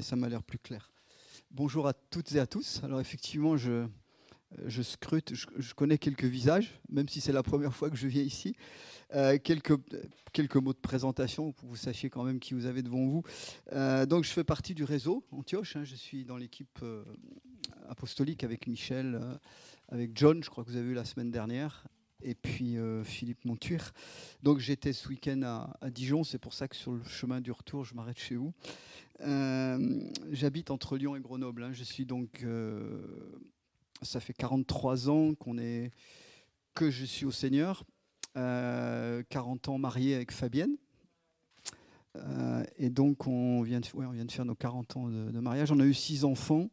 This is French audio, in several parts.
ça m'a l'air plus clair. Bonjour à toutes et à tous. Alors effectivement, je, scrute, je, connais quelques visages, même si c'est la première fois que je viens ici. Euh, quelques, quelques mots de présentation pour que vous sachiez quand même qui vous avez devant vous. Euh, donc je fais partie du réseau Antioche. Hein. je suis dans l'équipe euh, apostolique avec Michel, avec John, je crois que vous avez vu la semaine dernière, et puis Philippe Montuir. Donc j'étais ce week-end à, Dijon, c'est pour ça que sur le chemin du retour, je m'arrête chez vous. J'habite entre Lyon et Grenoble. Hein. Je suis donc ça fait 43 ans qu'on est, que je suis au Seigneur, 40 euh, ans marié avec Fabienne. Euh, et donc, on vient, de, faire nos 40 ans de, mariage. On a eu 6 enfants,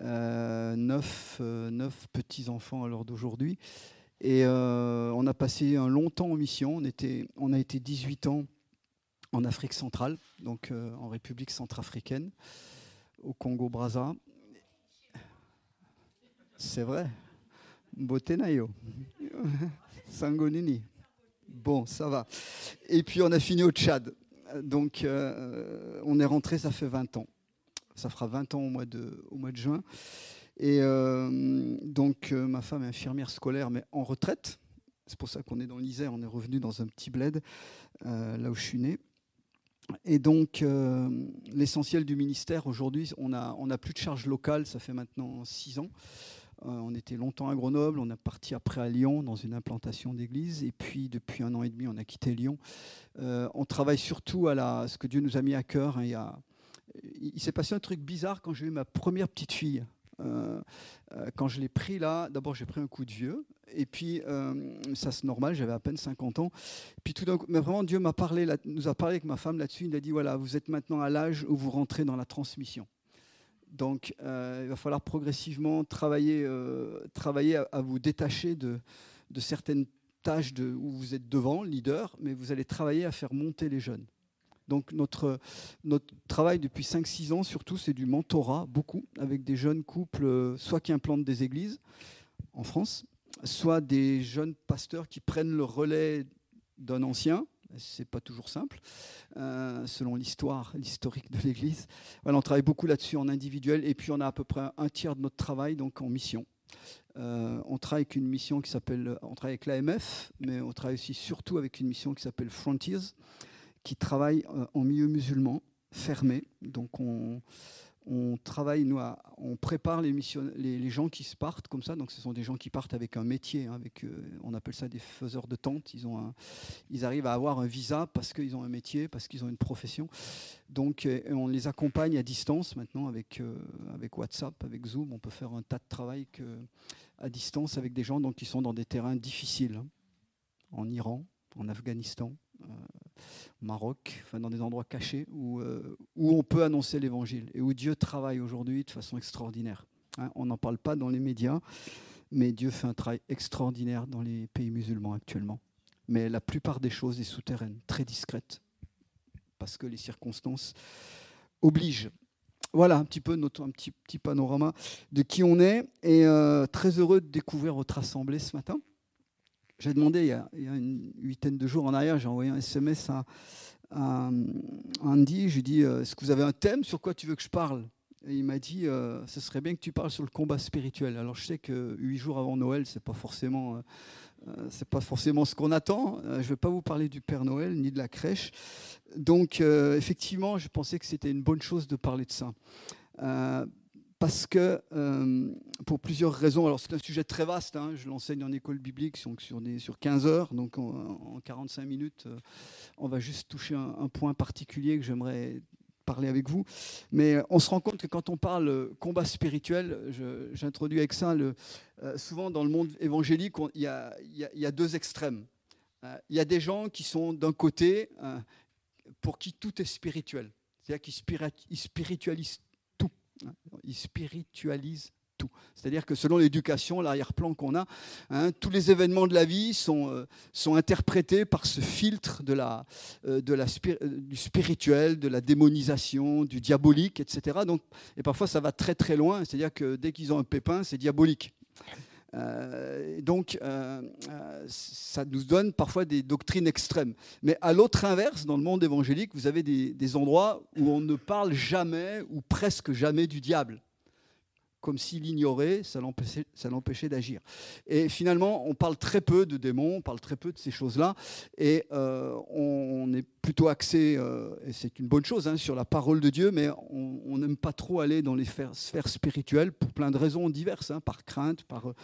9, euh, petits-enfants à l'heure d'aujourd'hui. Et on a passé un long temps en mission. On a été 18 ans en Afrique centrale, donc en République centrafricaine, au Congo-Brazza. C'est vrai. Botenayo. Sangonini. Bon, ça va. Et puis on a fini au Tchad. Donc euh, on est rentré, ça fait 20 ans. Ça fera 20 ans au mois de, juin. Et euh, donc euh, ma femme est infirmière scolaire, mais en retraite. C'est pour ça qu'on est dans l'Isère, on est revenu dans un petit bled, là où je suis né. Et donc, l'essentiel du ministère, aujourd'hui, on n'a a plus de charge locale, ça fait maintenant six ans. Euh, on était longtemps à Grenoble, on a parti après à Lyon dans une implantation d'église, et puis depuis un an et demi, on a quitté Lyon. Euh, on travaille surtout à la, ce que Dieu nous a mis à cœur. Hein, il, s'est passé un truc bizarre quand j'ai eu ma première petite fille. Euh, quand je l'ai pris là, d'abord j'ai pris un coup de vieux, et puis ça c'est normal, j'avais à peine 50 ans. Puis tout mais vraiment Dieu m'a parlé, nous a parlé avec ma femme là-dessus. Il a dit voilà, vous êtes maintenant à l'âge où vous rentrez dans la transmission. Donc, euh, il va falloir progressivement travailler, euh, travailler à, vous détacher de, certaines tâches où vous êtes devant, leader, mais vous allez travailler à faire monter les jeunes. Donc, notre, travail depuis 5-6 ans, surtout, c'est du mentorat, beaucoup, avec des jeunes couples, euh, soit qui implantent des églises en France, soit des jeunes pasteurs qui prennent le relais d'un ancien, c'est pas toujours simple, euh, selon l'histoire, l'historique de l'Église. On travaille beaucoup là-dessus en individuel, et puis on a à peu près un tiers de notre travail donc en mission. Euh, on travaille avec une mission qui s'appelle, on travaille avec l'AMF, mais on travaille aussi surtout avec une mission qui s'appelle Frontiers, qui travaille euh, en milieu musulman fermé. Donc on, on travaille, on prépare les, les, gens qui se partent comme ça. Donc, ce sont des gens qui partent avec un métier, hein, euh, on appelle ça des faiseurs de tentes. Ils, arrivent à avoir un visa parce qu'ils ont un métier, parce qu'ils ont une profession. Donc, euh, on les accompagne à distance maintenant avec, euh, avec WhatsApp, avec Zoom. On peut faire un tas de travail à distance avec des gens qui sont dans des terrains difficiles, hein. en Iran, en Afghanistan, Maroc, enfin dans des endroits cachés où, euh, où on peut annoncer l'évangile et où Dieu travaille aujourd'hui de façon extraordinaire. Hein. on n'en parle pas dans les médias, mais Dieu fait un travail extraordinaire dans les pays musulmans actuellement. Mais la plupart des choses est souterraine, très discrète, parce que les circonstances obligent. Voilà un petit peu notre un petit, petit panorama de qui on est et euh, très heureux de découvrir votre assemblée ce matin. J'ai demandé il y, a, une huitaine de jours en arrière, j'ai envoyé un SMS à, Andy. Je lui ai dit euh, Est-ce que vous avez un thème Sur quoi tu veux que je parle? Et il m'a dit euh, Ce serait bien que tu parles sur le combat spirituel. Alors je sais que huit jours avant Noël, c'est pas forcément. Euh, pas forcément ce qu'on attend. je ne vais pas vous parler du Père Noël ni de la crèche. Donc, effectivement, je pensais que c'était une bonne chose de parler de ça parce que, euh, pour plusieurs raisons, alors c'est un sujet très vaste, hein, je l'enseigne en école biblique sur, des, sur 15 heures, donc en, 45 minutes, euh, on va juste toucher un, point particulier que j'aimerais parler avec vous. Mais on se rend compte que quand on parle combat spirituel, j'introduis avec ça, le, euh, souvent dans le monde évangélique, il y, y, a deux extrêmes. Il y a des gens qui sont d'un côté, pour qui tout est spirituel, c'est-à-dire qui spiritualisent il spiritualise tout. C'est-à-dire que selon l'éducation, l'arrière-plan qu'on a, hein, tous les événements de la vie sont, euh, sont interprétés par ce filtre de la, euh, de la euh, du spirituel, de la démonisation, du diabolique, etc. Donc, et parfois, ça va très très loin. C'est-à-dire que dès qu'ils ont un pépin, c'est diabolique. Donc, ça nous donne parfois des doctrines extrêmes. Mais à l'autre inverse, dans le monde évangélique, vous avez des endroits où on ne parle jamais ou presque jamais du diable comme s'il ignorait, ça l'empêchait d'agir. Et finalement, on parle très peu de démons, on parle très peu de ces choses-là, et euh, on, est plutôt axé, euh, et c'est une bonne chose, hein, sur la parole de Dieu, mais on n'aime pas trop aller dans les sphères, spirituelles pour plein de raisons diverses, hein, par crainte, par,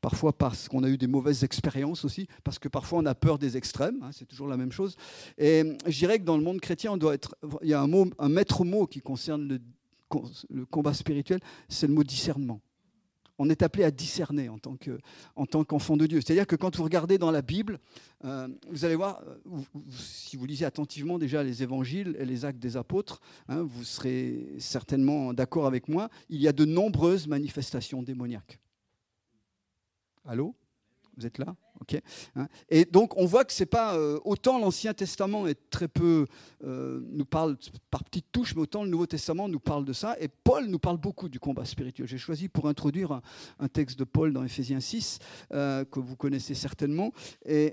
parfois parce qu'on a eu des mauvaises expériences aussi, parce que parfois on a peur des extrêmes, hein, c'est toujours la même chose. Et je dirais que dans le monde chrétien, on doit être, il y a un, mot, un maître mot qui concerne le le combat spirituel, c'est le mot discernement. On est appelé à discerner en tant, que, qu'enfant de Dieu. C'est-à-dire que quand vous regardez dans la Bible, euh, vous allez voir, euh, si vous lisez attentivement déjà les évangiles et les actes des apôtres, hein, vous serez certainement d'accord avec moi, il y a de nombreuses manifestations démoniaques. Allô? Vous êtes là ok hein. et donc on voit que c'est pas euh, autant l'Ancien Testament est très peu euh, nous parle par petites touches, mais autant le Nouveau Testament nous parle de ça. Et Paul nous parle beaucoup du combat spirituel. J'ai choisi pour introduire un, texte de Paul dans Éphésiens 6 euh, que vous connaissez certainement.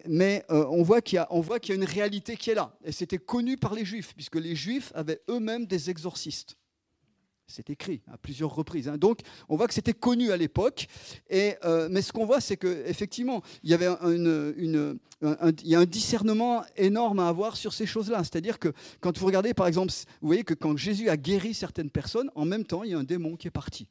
Mais on voit qu'il y a on voit qu'il y a une réalité qui est là. Et c'était connu par les Juifs, puisque les Juifs avaient eux-mêmes des exorcistes. C'est écrit à plusieurs reprises. Hein. Donc, on voit que c'était connu à l'époque. Euh, mais ce qu'on voit, c'est qu'effectivement, il y avait un, y a un discernement énorme à avoir sur ces choses-là. C'est-à-dire que quand vous regardez, par exemple, vous voyez que quand Jésus a guéri certaines personnes, en même temps, il y a un démon qui est parti.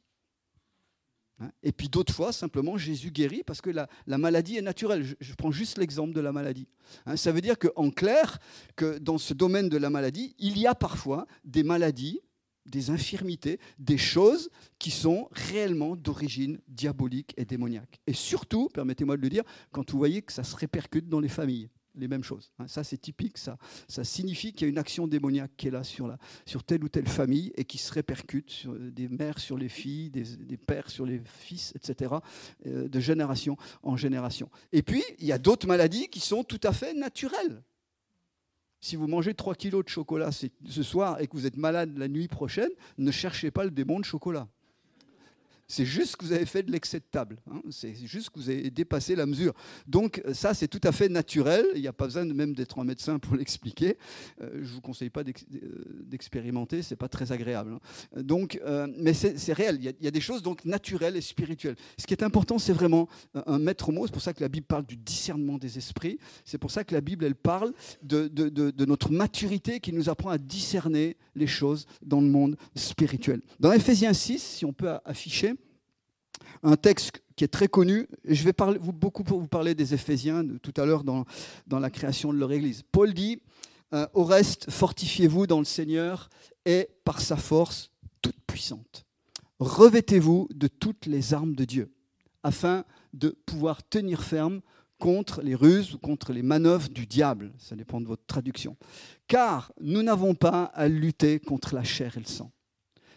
Hein. Et puis d'autres fois, simplement, Jésus guérit parce que la, la maladie est naturelle. Je, je prends juste l'exemple de la maladie. Hein. Ça veut dire qu'en clair, que dans ce domaine de la maladie, il y a parfois des maladies des infirmités, des choses qui sont réellement d'origine diabolique et démoniaque. Et surtout, permettez-moi de le dire, quand vous voyez que ça se répercute dans les familles, les mêmes choses. Hein. Ça, c'est typique, ça, ça signifie qu'il y a une action démoniaque qui est là sur, la, sur telle ou telle famille et qui se répercute sur des mères sur les filles, des, pères sur les fils, etc., euh, de génération en génération. Et puis, il y a d'autres maladies qui sont tout à fait naturelles. Si vous mangez 3 kilos de chocolat ce soir et que vous êtes malade la nuit prochaine, ne cherchez pas le démon de chocolat. C'est juste que vous avez fait de l'excès de table. Hein. C'est juste que vous avez dépassé la mesure. Donc ça, c'est tout à fait naturel. Il n'y a pas besoin même d'être un médecin pour l'expliquer. Euh, je ne vous conseille pas euh, d'expérimenter, c'est pas très agréable. Hein. Donc, euh, mais c'est réel. Il y, a, des choses donc naturelles et spirituelles. Ce qui est important, c'est vraiment un maître mot. C'est pour ça que la Bible parle du discernement des esprits. C'est pour ça que la Bible, elle parle de, de, de notre maturité qui nous apprend à discerner les choses dans le monde spirituel. Dans Ephésiens 6, si on peut afficher, un texte qui est très connu. Je vais parler, beaucoup vous parler des Éphésiens tout à l'heure dans, dans la création de leur Église. Paul dit, euh, au reste, fortifiez-vous dans le Seigneur et par sa force toute puissante. Revêtez-vous de toutes les armes de Dieu, afin de pouvoir tenir ferme contre les ruses ou contre les manœuvres du diable. Ça dépend de votre traduction. Car nous n'avons pas à lutter contre la chair et le sang,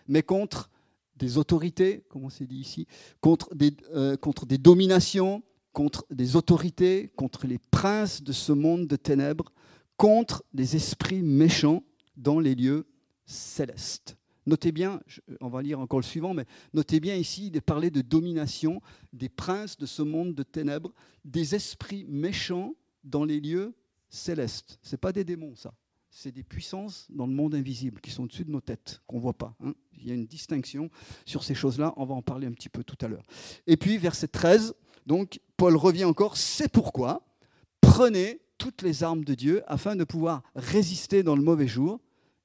mais contre des autorités, comme on s'est dit ici, contre des, euh, contre des dominations, contre des autorités, contre les princes de ce monde de ténèbres, contre des esprits méchants dans les lieux célestes. Notez bien, on va lire encore le suivant, mais notez bien ici, il est parlé de domination des princes de ce monde de ténèbres, des esprits méchants dans les lieux célestes. Ce n'est pas des démons, ça c'est des puissances dans le monde invisible qui sont au-dessus de nos têtes, qu'on ne voit pas. Hein. Il y a une distinction sur ces choses-là, on va en parler un petit peu tout à l'heure. Et puis, verset 13, donc, Paul revient encore, c'est pourquoi prenez toutes les armes de Dieu afin de pouvoir résister dans le mauvais jour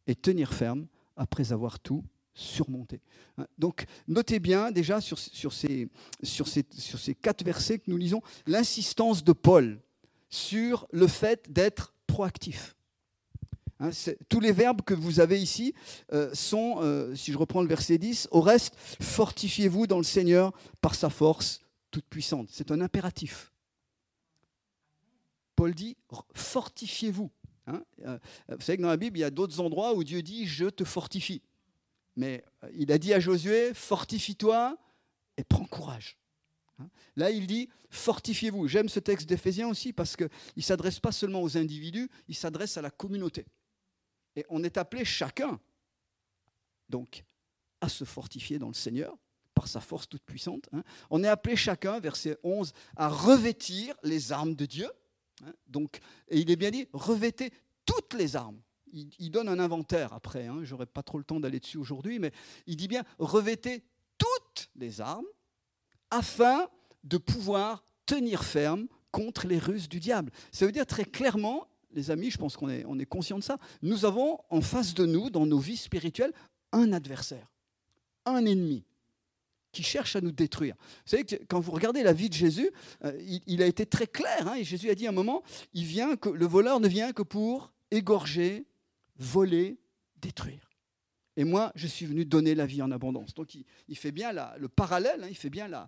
et tenir ferme après avoir tout surmonté. Hein. Donc, notez bien déjà sur, ces quatre versets que nous lisons, l'insistance de Paul sur le fait d'être proactif. Hein, tous les verbes que vous avez ici euh, sont, euh, si je reprends le verset 10, au reste, fortifiez-vous dans le Seigneur par sa force toute puissante. C'est un impératif. Paul dit, fortifiez-vous. Hein. Euh, vous savez que dans la Bible, il y a d'autres endroits où Dieu dit, je te fortifie. Mais il a dit à Josué, fortifie-toi et prends courage. Hein. Là, il dit, fortifiez-vous. J'aime ce texte d'Éphésiens aussi parce qu'il ne s'adresse pas seulement aux individus, il s'adresse à la communauté. Et on est appelé chacun, donc, à se fortifier dans le Seigneur par sa force toute puissante. Hein. On est appelé chacun, verset 11, à revêtir les armes de Dieu. Hein. Donc, et il est bien dit, revêtez toutes les armes. Il, donne un inventaire après, hein. je n'aurai pas trop le temps d'aller dessus aujourd'hui, mais il dit bien, revêtez toutes les armes afin de pouvoir tenir ferme contre les ruses du diable. Ça veut dire très clairement, les amis, je pense qu'on est, on est conscient de ça, nous avons en face de nous, dans nos vies spirituelles, un adversaire, un ennemi qui cherche à nous détruire. Vous savez que quand vous regardez la vie de Jésus, euh, il, a été très clair. Hein, et Jésus a dit à un moment, il vient que le voleur ne vient que pour égorger, voler, détruire. Et moi, je suis venu donner la vie en abondance. Donc il, fait bien le parallèle, il fait bien la,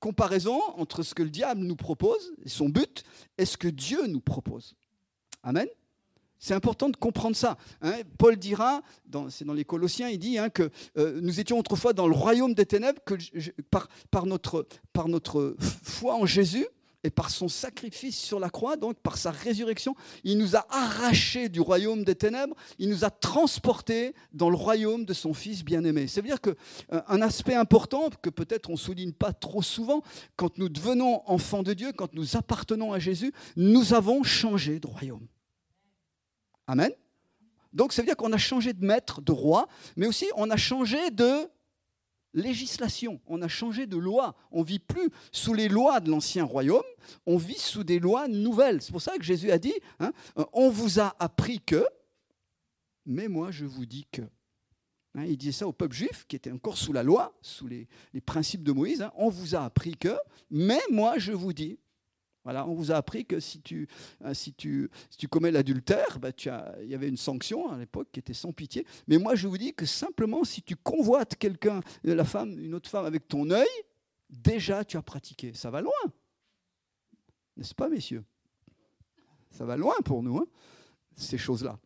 comparaison entre ce que le diable nous propose, son but, et ce que Dieu nous propose. Amen. C'est important de comprendre ça. Hein. Paul dira, c'est dans les Colossiens, il dit hein, que euh, nous étions autrefois dans le royaume des ténèbres, que par notre foi en Jésus, et par son sacrifice sur la croix, donc par sa résurrection, il nous a arrachés du royaume des ténèbres, il nous a transportés dans le royaume de son Fils bien-aimé. Ça veut dire qu'un euh, aspect important que peut-être on ne souligne pas trop souvent, quand nous devenons enfants de Dieu, quand nous appartenons à Jésus, nous avons changé de royaume. Amen. Donc ça veut dire qu'on a changé de maître, de roi, mais aussi on a changé de législation, on a changé de loi. On vit plus sous les lois de l'ancien royaume, on vit sous des lois nouvelles. C'est pour ça que Jésus a dit, hein, on vous a appris que, mais moi je vous dis que. Hein, il disait ça au peuple juif qui était encore sous la loi, sous les, principes de Moïse. Hein, on vous a appris que, mais moi je vous dis. Voilà, on vous a appris que si tu, euh, si tu, commets l'adultère, bah, il y avait une sanction à l'époque qui était sans pitié. Mais moi, je vous dis que simplement, si tu convoites quelqu'un, euh, la femme, une autre femme avec ton œil, déjà tu as pratiqué. Ça va loin. N'est-ce pas, messieurs? Ça va loin pour nous, hein, ces choses-là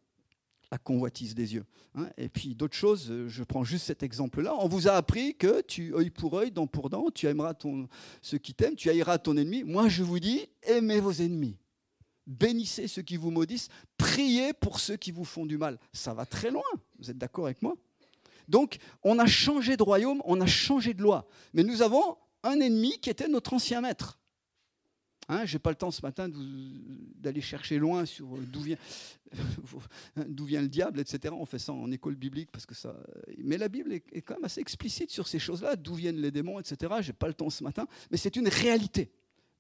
la convoitise des yeux. Hein. Et puis d'autres choses, euh, je prends juste cet exemple-là. On vous a appris que tu, œil pour œil, dent pour dent, tu aimeras ton, ceux qui t'aiment, tu haïras ton ennemi. Moi, je vous dis, aimez vos ennemis. Bénissez ceux qui vous maudissent. Priez pour ceux qui vous font du mal. Ça va très loin. Vous êtes d'accord avec moi? Donc, on a changé de royaume, on a changé de loi. Mais nous avons un ennemi qui était notre ancien maître. Hein, je n'ai pas le temps ce matin d'aller chercher loin sur d'où vient, vient le diable, etc. On fait ça en école biblique parce que ça. Mais la Bible est, quand même assez explicite sur ces choses-là, d'où viennent les démons, etc. Je n'ai pas le temps ce matin, mais c'est une réalité.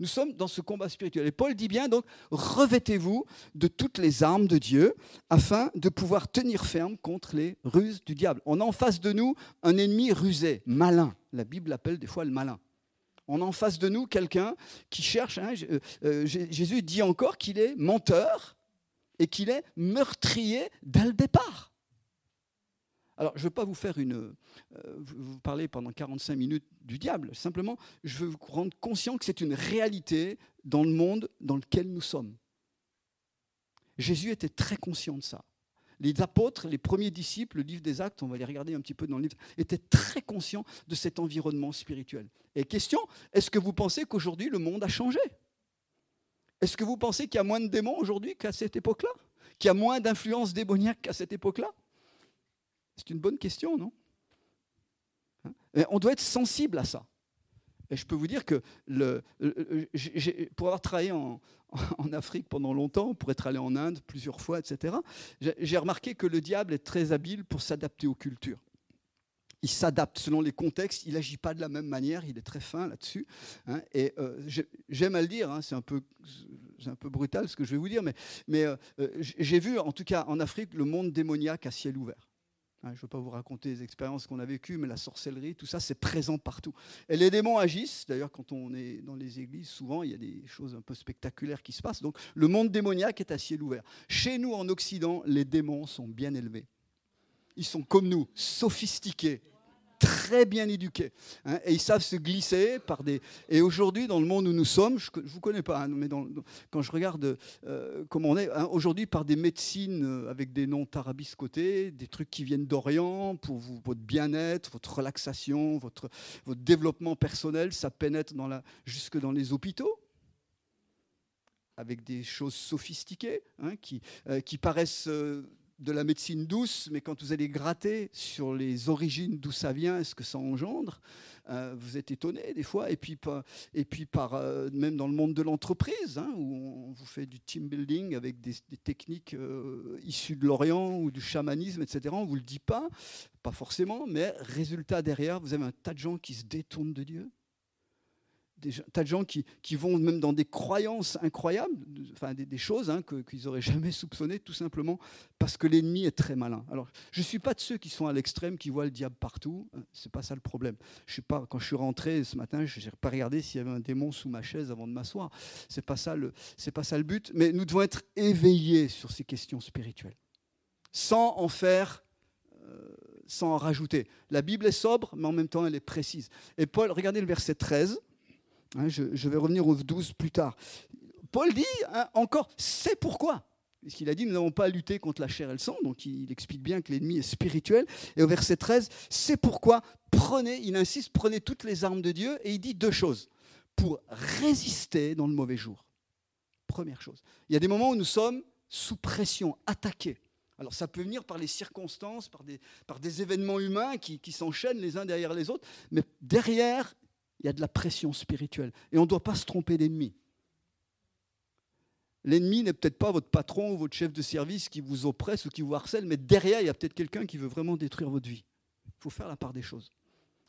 Nous sommes dans ce combat spirituel. Et Paul dit bien donc revêtez-vous de toutes les armes de Dieu afin de pouvoir tenir ferme contre les ruses du diable. On a en face de nous un ennemi rusé, malin. La Bible l'appelle des fois le malin. On a en face de nous quelqu'un qui cherche. Hein, euh, euh, Jésus dit encore qu'il est menteur et qu'il est meurtrier dès le départ. Alors, je ne veux pas vous faire une. Euh, vous parler pendant 45 minutes du diable. Simplement, je veux vous rendre conscient que c'est une réalité dans le monde dans lequel nous sommes. Jésus était très conscient de ça les apôtres, les premiers disciples, le livre des actes, on va les regarder un petit peu dans le livre, étaient très conscients de cet environnement spirituel. Et question, est-ce que vous pensez qu'aujourd'hui le monde a changé? Est-ce que vous pensez qu'il y a moins de démons aujourd'hui qu'à cette époque-là? Qu'il y a moins d'influence démoniaque qu'à cette époque-là? C'est une bonne question, non? Hein? On doit être sensible à ça. Et je peux vous dire que pour avoir travaillé en, Afrique pendant longtemps, pour être allé en Inde plusieurs fois, etc., j'ai remarqué que le diable est très habile pour s'adapter aux cultures. Il s'adapte selon les contextes, il n'agit pas de la même manière, il est très fin là-dessus. Hein, et euh, j'aime à le dire, hein, c'est un, peu, brutal ce que je vais vous dire, mais, mais euh, j'ai vu en tout cas en Afrique le monde démoniaque à ciel ouvert. Hein, je ne veux pas vous raconter les expériences qu'on a vécues, mais la sorcellerie, tout ça, c'est présent partout. Et les démons agissent. D'ailleurs, quand on est dans les églises, souvent, il y a des choses un peu spectaculaires qui se passent. Donc, le monde démoniaque est à ciel ouvert. Chez nous, en Occident, les démons sont bien élevés. Ils sont comme nous, sophistiqués, très bien éduqués. Hein, et ils savent se glisser par des. Et aujourd'hui, dans le monde où nous sommes, je ne vous connais pas, hein, mais quand je regarde euh, comment on est, hein, aujourd'hui, par des médecines euh, avec des noms tarabiscotés, des trucs qui viennent d'Orient pour votre bien-être, votre relaxation, votre, développement personnel, ça pénètre jusque dans les hôpitaux avec des choses sophistiquées euh, qui paraissent de la médecine douce, mais quand vous allez gratter sur les origines d'où ça vient et ce que ça engendre, euh, vous êtes étonné des fois. Et puis, et puis par, euh, même dans le monde de l'entreprise, hein, où on vous fait du team building avec des, techniques euh, issues de l'Orient ou du chamanisme, etc. On ne vous le dit pas, pas forcément, mais résultat derrière, vous avez un tas de gens qui se détournent de Dieu des tas de gens qui, vont même dans des croyances incroyables, enfin des, choses hein, qu'ils n'auraient jamais soupçonnées, tout simplement parce que l'ennemi est très malin. Alors, je ne suis pas de ceux qui sont à l'extrême, qui voient le diable partout. Hein, c'est pas ça le problème. Je suis pas, quand je suis rentré ce matin, je n'ai pas regardé s'il y avait un démon sous ma chaise avant de m'asseoir. C'est pas pas ça le but. Mais nous devons être éveillés sur ces questions spirituelles, sans en faire euh, sans en rajouter. La Bible est sobre, mais en même temps, elle est précise. Et Paul, regardez le verset 13. Hein, je, vais revenir au 12 plus tard. Paul dit hein, encore, c'est pourquoi? Puisqu'il a dit, nous n'avons pas à lutter contre la chair et le sang, donc il explique bien que l'ennemi est spirituel. Et au verset 13, c'est pourquoi prenez, il insiste, prenez toutes les armes de Dieu, et il dit deux choses. Pour résister dans le mauvais jour. Première chose. Il y a des moments où nous sommes sous pression, attaqués. Alors ça peut venir par les circonstances, par des, par des événements humains qui, qui s'enchaînent les uns derrière les autres, mais derrière, il y a de la pression spirituelle. Et on ne doit pas se tromper d'ennemi. L'ennemi n'est peut-être pas votre patron ou votre chef de service qui vous oppresse ou qui vous harcèle, mais derrière, il y a peut-être quelqu'un qui veut vraiment détruire votre vie. Il faut faire la part des choses.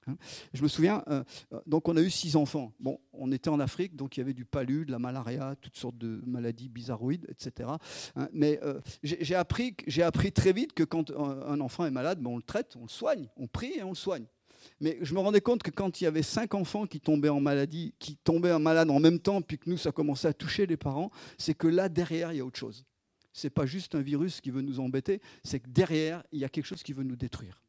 Hein. Je me souviens, euh, euh, donc on a eu six enfants. Bon, on était en Afrique, donc il y avait du palu, de la malaria, toutes sortes de maladies bizarroïdes, etc. Hein. mais euh, j'ai appris, appris très vite que quand un enfant est malade, ben, on le traite, on le soigne, on prie et on le soigne. Mais je me rendais compte que quand il y avait cinq enfants qui tombaient en maladie, qui tombaient en malade en même temps, puis que nous, ça commençait à toucher les parents, c'est que là, derrière, il y a autre chose. Ce n'est pas juste un virus qui veut nous embêter, c'est que derrière, il y a quelque chose qui veut nous détruire.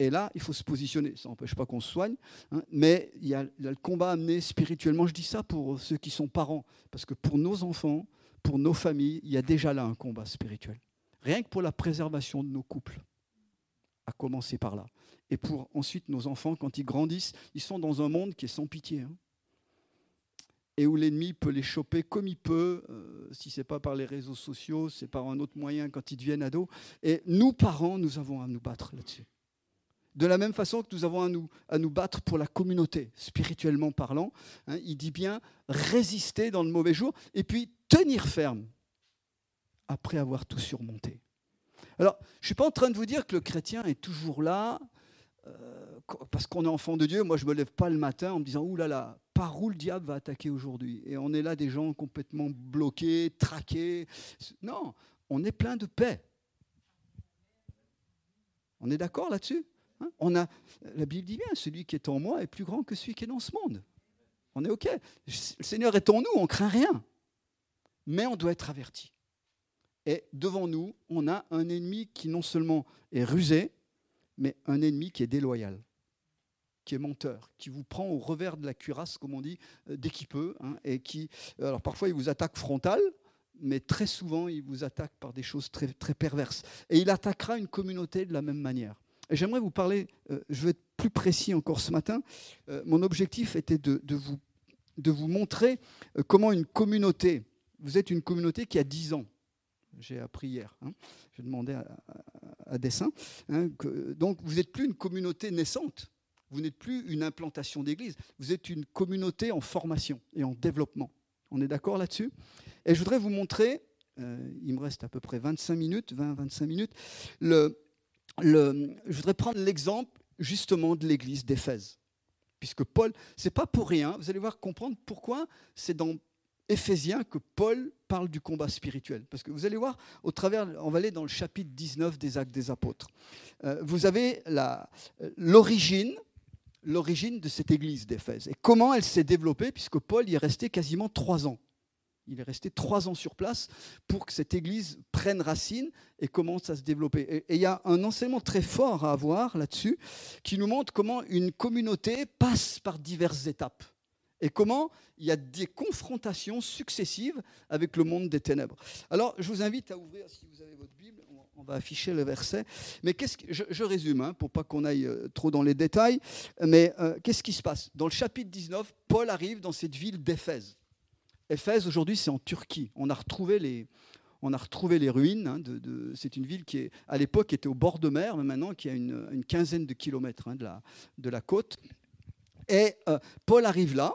Et là, il faut se positionner. Ça n'empêche pas qu'on se soigne, hein, mais il y, a, il y, a, le combat amené spirituellement. Je dis ça pour ceux qui sont parents, parce que pour nos enfants, pour nos familles, il y a déjà là un combat spirituel. Rien que pour la préservation de nos couples, commencer par là et pour ensuite nos enfants, quand ils grandissent, ils sont dans un monde qui est sans pitié. Hein. et où l'ennemi peut les choper comme il peut, euh, si ce n'est pas par les réseaux sociaux, c'est par un autre moyen quand ils deviennent ados. Et nous, parents, nous avons à nous battre là-dessus. De la même façon que nous avons à nous, à nous battre pour la communauté, spirituellement parlant, hein, il dit bien résister dans le mauvais jour et puis tenir ferme après avoir tout surmonté. Alors, je ne suis pas en train de vous dire que le chrétien est toujours là, euh, parce qu'on est enfant de Dieu, moi je ne me lève pas le matin en me disant, Ouh là là, par où le diable va attaquer aujourd'hui? Et on est là des gens complètement bloqués, traqués. Non, on est plein de paix. On est d'accord là-dessus hein? On a, La Bible dit bien, celui qui est en moi est plus grand que celui qui est dans ce monde. On est OK. Le Seigneur est en nous, on craint rien. Mais on doit être averti. Et devant nous, on a un ennemi qui non seulement est rusé, mais un ennemi qui est déloyal, qui est menteur, qui vous prend au revers de la cuirasse, comme on dit, euh, dès qu'il peut, hein, et qui, euh, alors parfois il vous attaque frontal, mais très souvent il vous attaque par des choses très, très perverses. Et il attaquera une communauté de la même manière. Et j'aimerais vous parler, euh, je vais être plus précis encore ce matin, mon objectif était de, vous, de vous montrer comment une communauté, vous êtes une communauté qui a 10 ans, j'ai appris hier. Hein. Je demandais à, dessin. Hein, donc, vous n'êtes plus une communauté naissante. Vous n'êtes plus une implantation d'église. Vous êtes une communauté en formation et en développement. On est d'accord là-dessus? Et je voudrais vous montrer, euh, il me reste à peu près 25 minutes, 20-25 minutes, je voudrais prendre l'exemple justement de l'église d'Éphèse. Puisque Paul, c'est pas pour rien, vous allez voir comprendre pourquoi c'est dans Éphésiens que Paul parle du combat spirituel. Parce que vous allez voir, au travers, on va aller dans le chapitre 19 des Actes des Apôtres. Euh, vous avez l'origine l'origine de cette église d'Éphèse et comment elle s'est développée, puisque Paul y est resté quasiment trois ans. Il est resté trois ans sur place pour que cette église prenne racine et commence à se développer. Et il y a un enseignement très fort à avoir là-dessus qui nous montre comment une communauté passe par diverses étapes et comment il y a des confrontations successives avec le monde des ténèbres. Alors, je vous invite à ouvrir, si vous avez votre Bible, on va afficher le verset. Mais je, résume, hein, pour pas qu'on aille euh, trop dans les détails. Mais euh, qu'est-ce qui se passe? Dans le chapitre 19, Paul arrive dans cette ville d'Éphèse. Éphèse, aujourd'hui, c'est en Turquie. On a retrouvé les, On a retrouvé les ruines. Hein, c'est une ville qui, est, à l'époque, était au bord de mer, mais maintenant qui a une, une quinzaine de kilomètres hein, de, la, de la côte. Et euh, Paul arrive là,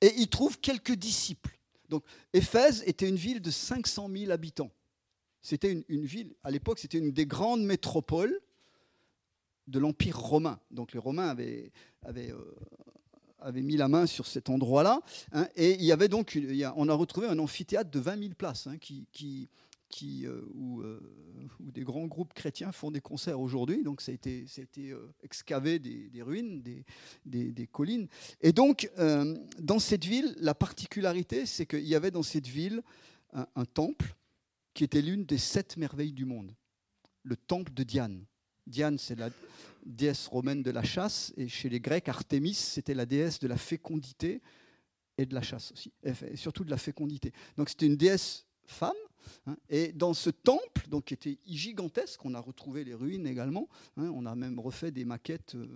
et il trouve quelques disciples. Donc, Éphèse était une ville de 500 000 habitants. C'était une, ville, à l'époque, c'était une des grandes métropoles de l'Empire romain. Donc les Romains avaient, avaient, euh, mis la main sur cet endroit-là. Hein, et il y avait donc, on a retrouvé un amphithéâtre de 20 000 places hein, qui, euh, euh, où, des grands groupes chrétiens font des concerts aujourd'hui. Donc ça a été, été excavé des, ruines, des, collines. Et donc, dans cette ville, la particularité, c'est qu'il y avait dans cette ville un temple qui était l'une des sept merveilles du monde, le temple de Diane. Diane, c'est la déesse romaine de la chasse, et chez les Grecs, Artémis, c'était la déesse de la fécondité et de la chasse aussi, et surtout de la fécondité. Donc c'était une déesse femme, et dans ce temple, donc qui était gigantesque, on a retrouvé les ruines également, hein, on a même refait des maquettes euh,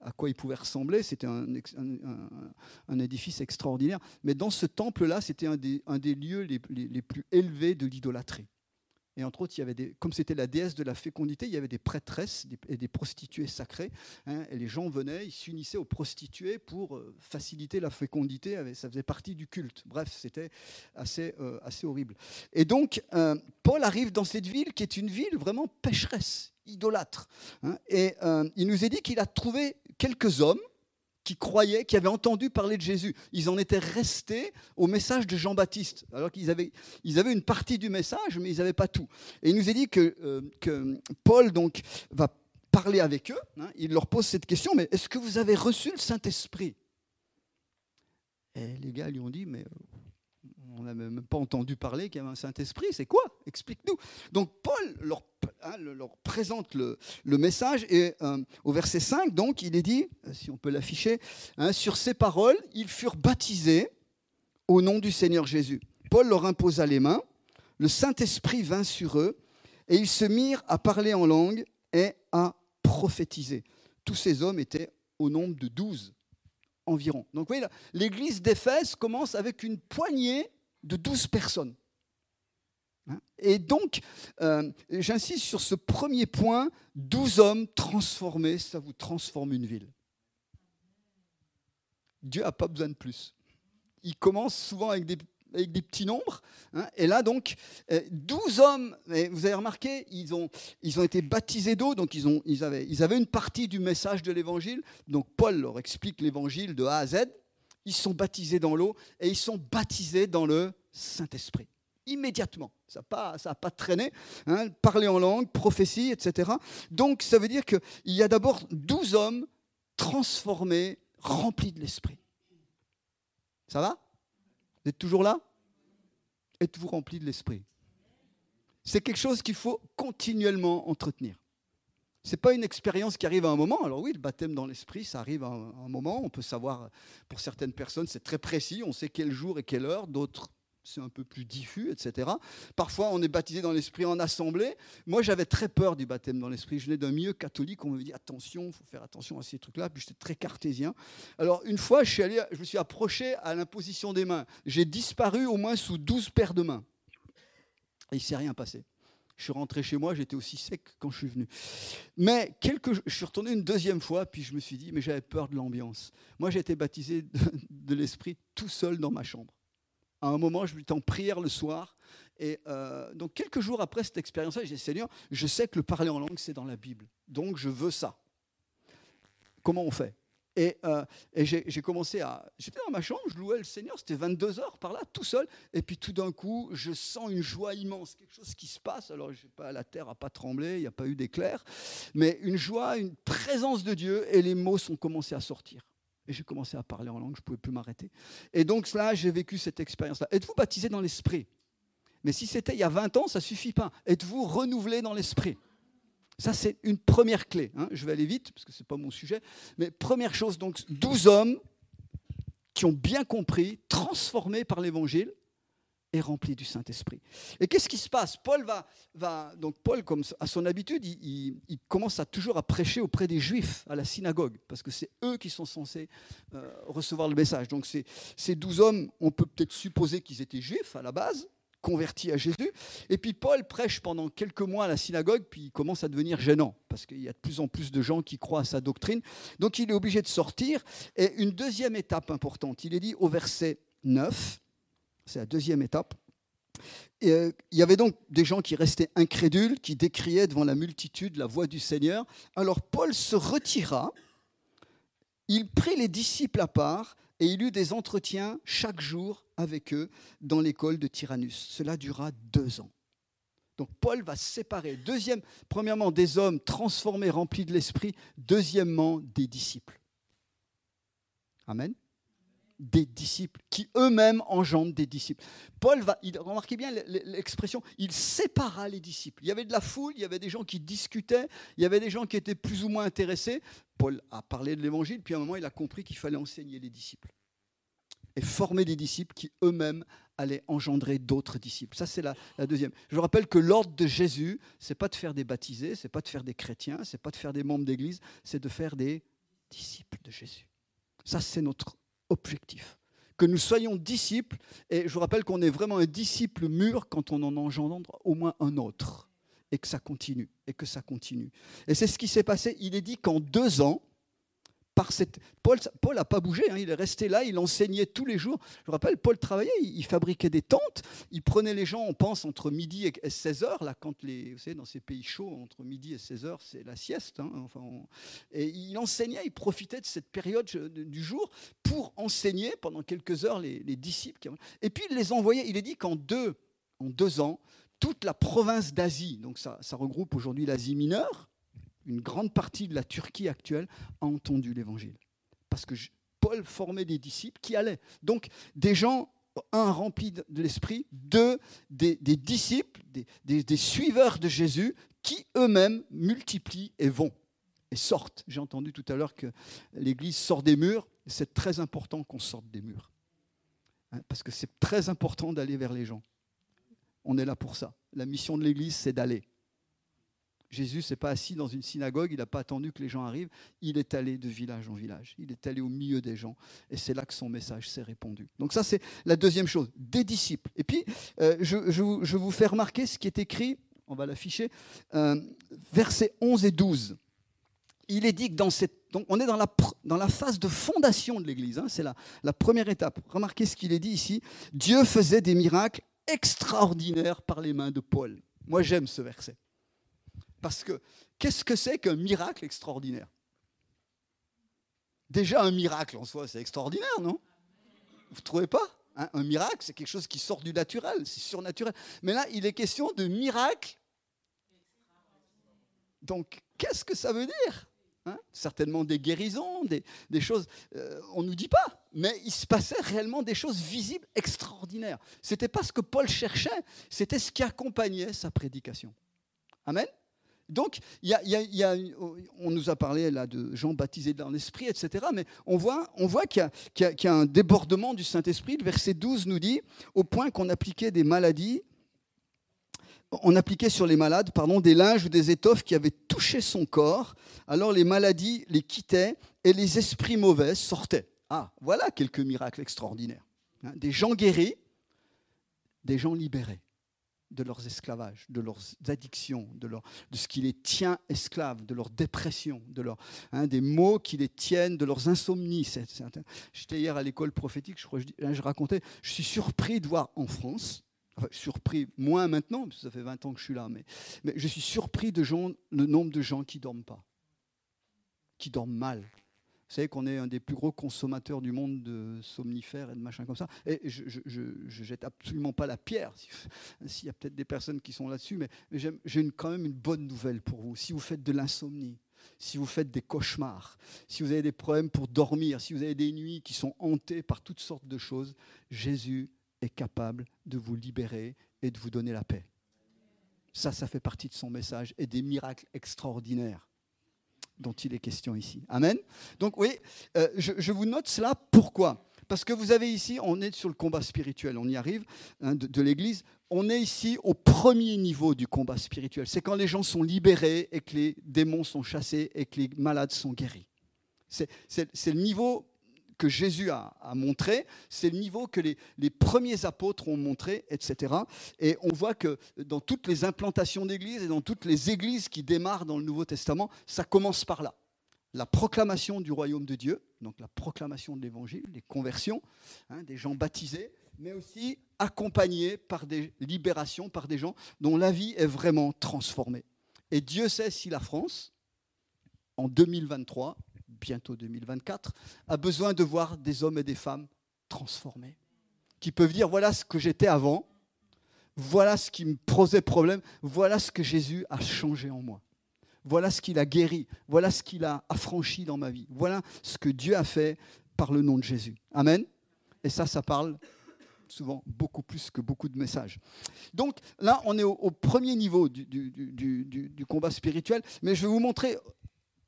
à quoi il pouvait ressembler, c'était un, édifice extraordinaire, mais dans ce temple-là, c'était un des, lieux les plus élevés de l'idolâtrie. Et entre autres, il y avait des, comme c'était la déesse de la fécondité, il y avait des prêtresses et des prostituées sacrées. Hein, et les gens venaient, ils s'unissaient aux prostituées pour euh, faciliter la fécondité. Ça faisait partie du culte. Bref, c'était assez, euh, assez horrible. Et donc, euh, Paul arrive dans cette ville qui est une ville vraiment pécheresse, idolâtre. Hein, et il nous est dit qu'il a trouvé quelques hommes qui croyaient, qui avaient entendu parler de Jésus. Ils en étaient restés au message de Jean-Baptiste, alors qu'ils avaient, ils avaient une partie du message, mais ils n'avaient pas tout. Et il nous est dit que, euh, Paul donc, va parler avec eux. Hein. il leur pose cette question, mais est-ce que vous avez reçu le Saint-Esprit? Et les gars lui ont dit, mais euh, on n'a même pas entendu parler qu'il y avait un Saint-Esprit. C'est quoi? Explique-nous. Donc Paul leur, hein, leur présente le, message et euh, au verset 5, donc, il est dit, si on peut l'afficher, hein, sur ces paroles, ils furent baptisés au nom du Seigneur Jésus. Paul leur imposa les mains, le Saint-Esprit vint sur eux et ils se mirent à parler en langue et à prophétiser. Tous ces hommes étaient au nombre de douze environ. Donc vous voyez, l'église d'Éphèse commence avec une poignée de 12 personnes. Hein? Et donc, euh, j'insiste sur ce premier point, 12 hommes transformés, ça vous transforme une ville. Dieu n'a pas besoin de plus. Il commence souvent avec des, petits nombres. Hein? et là, donc, 12 euh, hommes, vous avez remarqué, ils ont, ils ont été baptisés d'eau, donc ils, ont, ils, avaient, ils avaient une partie du message de l'évangile. Donc, Paul leur explique l'évangile de A à Z ils sont baptisés dans l'eau et ils sont baptisés dans le Saint-Esprit. Immédiatement. Ça n'a pas, traîné. Hein, parler en langue, prophétie, etc. Donc ça veut dire qu'il y a d'abord douze hommes transformés, remplis de l'Esprit. Ça va? Vous êtes toujours là? Êtes-vous remplis de l'Esprit? C'est quelque chose qu'il faut continuellement entretenir. Ce n'est pas une expérience qui arrive à un moment. Alors oui, le baptême dans l'esprit, ça arrive à un, moment. On peut savoir, pour certaines personnes, c'est très précis. On sait quel jour et quelle heure. D'autres, c'est un peu plus diffus, etc. Parfois, on est baptisé dans l'esprit en assemblée. Moi, j'avais très peur du baptême dans l'esprit. Je venais d'un milieu catholique. On me dit attention, il faut faire attention à ces trucs-là. Puis j'étais très cartésien. Alors une fois, je, suis allé, je me suis approché à l'imposition des mains. J'ai disparu au moins sous 12 paires de mains. Et il ne s'est rien passé. Je suis rentré chez moi, j'étais aussi sec quand je suis venu. Mais quelques, je suis retourné une deuxième fois, puis je me suis dit, mais j'avais peur de l'ambiance. Moi, j'ai été baptisé de, l'esprit tout seul dans ma chambre. À un moment, je m'étais en prière le soir. Et euh, donc, quelques jours après cette expérience-là, j'ai dit, Seigneur, je sais que le parler en langue, c'est dans la Bible. Donc, je veux ça. Comment on fait? Et, euh, j'ai commencé à. J'étais dans ma chambre, je louais le Seigneur, c'était 22 heures par là, tout seul. Et puis tout d'un coup, je sens une joie immense, quelque chose qui se passe. Alors, pas, la terre n'a pas tremblé, il n'y a pas eu d'éclair, mais une joie, une présence de Dieu, et les mots sont commencés à sortir. Et j'ai commencé à parler en langue, je ne pouvais plus m'arrêter. Et donc là, j'ai vécu cette expérience-là. Êtes-vous baptisé dans l'esprit? Mais si c'était il y a 20 ans, ça ne suffit pas. Êtes-vous renouvelé dans l'esprit? Ça, c'est une première clé. Hein. Je vais aller vite, parce que ce n'est pas mon sujet. Mais première chose, donc, 12 hommes qui ont bien compris, transformés par l'Évangile et remplis du Saint-Esprit. Et qu'est-ce qui se passe? Paul va, va, donc Paul, comme à son habitude, il, commence à toujours à prêcher auprès des Juifs à la synagogue, parce que c'est eux qui sont censés euh, recevoir le message. Donc ces, ces douze hommes, on peut peut-être supposer qu'ils étaient juifs à la base, convertis à Jésus. Et puis Paul prêche pendant quelques mois à la synagogue, puis il commence à devenir gênant, parce qu'il y a de plus en plus de gens qui croient à sa doctrine. Donc il est obligé de sortir. Et une deuxième étape importante, il est dit au verset 9, c'est la deuxième étape, euh, il y avait donc des gens qui restaient incrédules, qui décriaient devant la multitude la voix du Seigneur. Alors Paul se retira, il prit les disciples à part et il eut des entretiens chaque jour avec eux dans l'école de Tyrannus. Cela dura deux ans. Donc Paul va séparer, deuxième, premièrement, des hommes transformés, remplis de l'esprit, deuxièmement, des disciples. Amen des disciples, qui eux-mêmes engendrent des disciples. Paul va, il, remarquez bien l'expression, il sépara les disciples. Il y avait de la foule, il y avait des gens qui discutaient, il y avait des gens qui étaient plus ou moins intéressés. Paul a parlé de l'évangile, puis à un moment, il a compris qu'il fallait enseigner les disciples et former des disciples qui eux-mêmes allaient engendrer d'autres disciples. Ça, c'est la, deuxième. Je vous rappelle que l'ordre de Jésus, c'est pas de faire des baptisés, c'est pas de faire des chrétiens, c'est pas de faire des membres d'église, c'est de faire des disciples de Jésus. Ça, c'est notre objectif. Que nous soyons disciples, et je vous rappelle qu'on est vraiment un disciple mûr quand on en engendre au moins un autre, et que ça continue, et que ça continue. Et c'est ce qui s'est passé. Il est dit qu'en deux ans, Paul n'a pas bougé, hein, il est resté là, il enseignait tous les jours. Je vous rappelle, Paul travaillait, il, fabriquait des tentes, il prenait les gens, on pense, entre midi et 16 heures, là, quand les, vous savez, dans ces pays chauds, entre midi et 16 heures, c'est la sieste. Hein, enfin, et il enseignait, il profitait de cette période du jour pour enseigner pendant quelques heures les, disciples. Et puis il les envoyait, il est dit qu'en deux, en deux ans, toute la province d'Asie, donc ça, ça regroupe aujourd'hui l'Asie mineure, une grande partie de la Turquie actuelle a entendu l'évangile. Parce que Paul formait des disciples qui allaient. Donc des gens, un, remplis de l'esprit, deux, des, disciples, des, suiveurs de Jésus, qui eux-mêmes multiplient et vont et sortent. J'ai entendu tout à l'heure que l'Église sort des murs. C'est très important qu'on sorte des murs. Hein, parce que c'est très important d'aller vers les gens. On est là pour ça. La mission de l'Église, c'est d'aller. Jésus s'est pas assis dans une synagogue, il n'a pas attendu que les gens arrivent, il est allé de village en village, il est allé au milieu des gens, et c'est là que son message s'est répandu. Donc ça, c'est la deuxième chose, des disciples. Et puis, euh, je, vous fais remarquer ce qui est écrit, on va l'afficher, euh, versets 11 et 12. Il est dit que dans cette... Donc on est dans la, phase de fondation de l'Église, hein, c'est la, la première étape. Remarquez ce qu'il est dit ici, Dieu faisait des miracles extraordinaires par les mains de Paul. Moi j'aime ce verset. Parce que qu'est-ce que c'est qu'un miracle extraordinaire? Déjà, un miracle en soi, c'est extraordinaire, non? Vous ne trouvez pas? Hein Un miracle, c'est quelque chose qui sort du naturel, c'est surnaturel. Mais là, il est question de miracle. Donc, qu'est-ce que ça veut dire? Hein Certainement des guérisons, des, choses, euh, on ne nous dit pas, mais il se passait réellement des choses visibles extraordinaires. Ce n'était pas ce que Paul cherchait, c'était ce qui accompagnait sa prédication. Amen? Donc, on nous a parlé là de gens baptisés dans l'Esprit, etc. Mais on voit, on voit qu'il y, y, a un débordement du Saint-Esprit. Le verset 12 nous dit, au point qu'on appliquait des maladies, on appliquait sur les malades pardon, des linges ou des étoffes qui avaient touché son corps. Alors les maladies les quittaient et les esprits mauvais sortaient. Ah, voilà quelques miracles extraordinaires. Hein, des gens guéris, des gens libérés de leurs esclavages, de leurs addictions, de, ce qui les tient esclaves, de leur dépression, de leur, hein, des mots qui les tiennent, de leurs insomnies. J'étais hier à l'école prophétique, je, crois, je, je, racontais, je suis surpris de voir en France, enfin, surpris moins maintenant, parce que ça fait 20 ans que je suis là, mais, mais je suis surpris de gens, le nombre de gens qui dorment pas, qui dorment mal, vous savez qu'on est un des plus gros consommateurs du monde de somnifères et de machins comme ça. Et je, ne jette absolument pas la pierre, s'il y a peut-être des personnes qui sont là-dessus, mais, j'ai quand même une bonne nouvelle pour vous. Si vous faites de l'insomnie, si vous faites des cauchemars, si vous avez des problèmes pour dormir, si vous avez des nuits qui sont hantées par toutes sortes de choses, Jésus est capable de vous libérer et de vous donner la paix. Ça, ça fait partie de son message et des miracles extraordinaires dont il est question ici. Amen. Donc oui, euh, je, vous note cela. Pourquoi? Parce que vous avez ici, on est sur le combat spirituel, on y arrive, hein, de, l'Église. On est ici au premier niveau du combat spirituel. C'est quand les gens sont libérés et que les démons sont chassés et que les malades sont guéris. C'est le niveau que Jésus a, montré, c'est le niveau que les, premiers apôtres ont montré, etc. Et on voit que dans toutes les implantations d'églises et dans toutes les églises qui démarrent dans le Nouveau Testament, ça commence par là. La proclamation du royaume de Dieu, donc la proclamation de l'évangile, les conversions, hein, des gens baptisés, mais aussi accompagnés par des libérations, par des gens dont la vie est vraiment transformée. Et Dieu sait si la France, en 2023, bientôt 2024, a besoin de voir des hommes et des femmes transformés, qui peuvent dire voilà ce que j'étais avant, voilà ce qui me posait problème, voilà ce que Jésus a changé en moi. Voilà ce qu'il a guéri, voilà ce qu'il a affranchi dans ma vie, voilà ce que Dieu a fait par le nom de Jésus. Amen. Et ça, ça parle souvent beaucoup plus que beaucoup de messages. Donc là, on est au, premier niveau du, du, combat spirituel, mais je vais vous montrer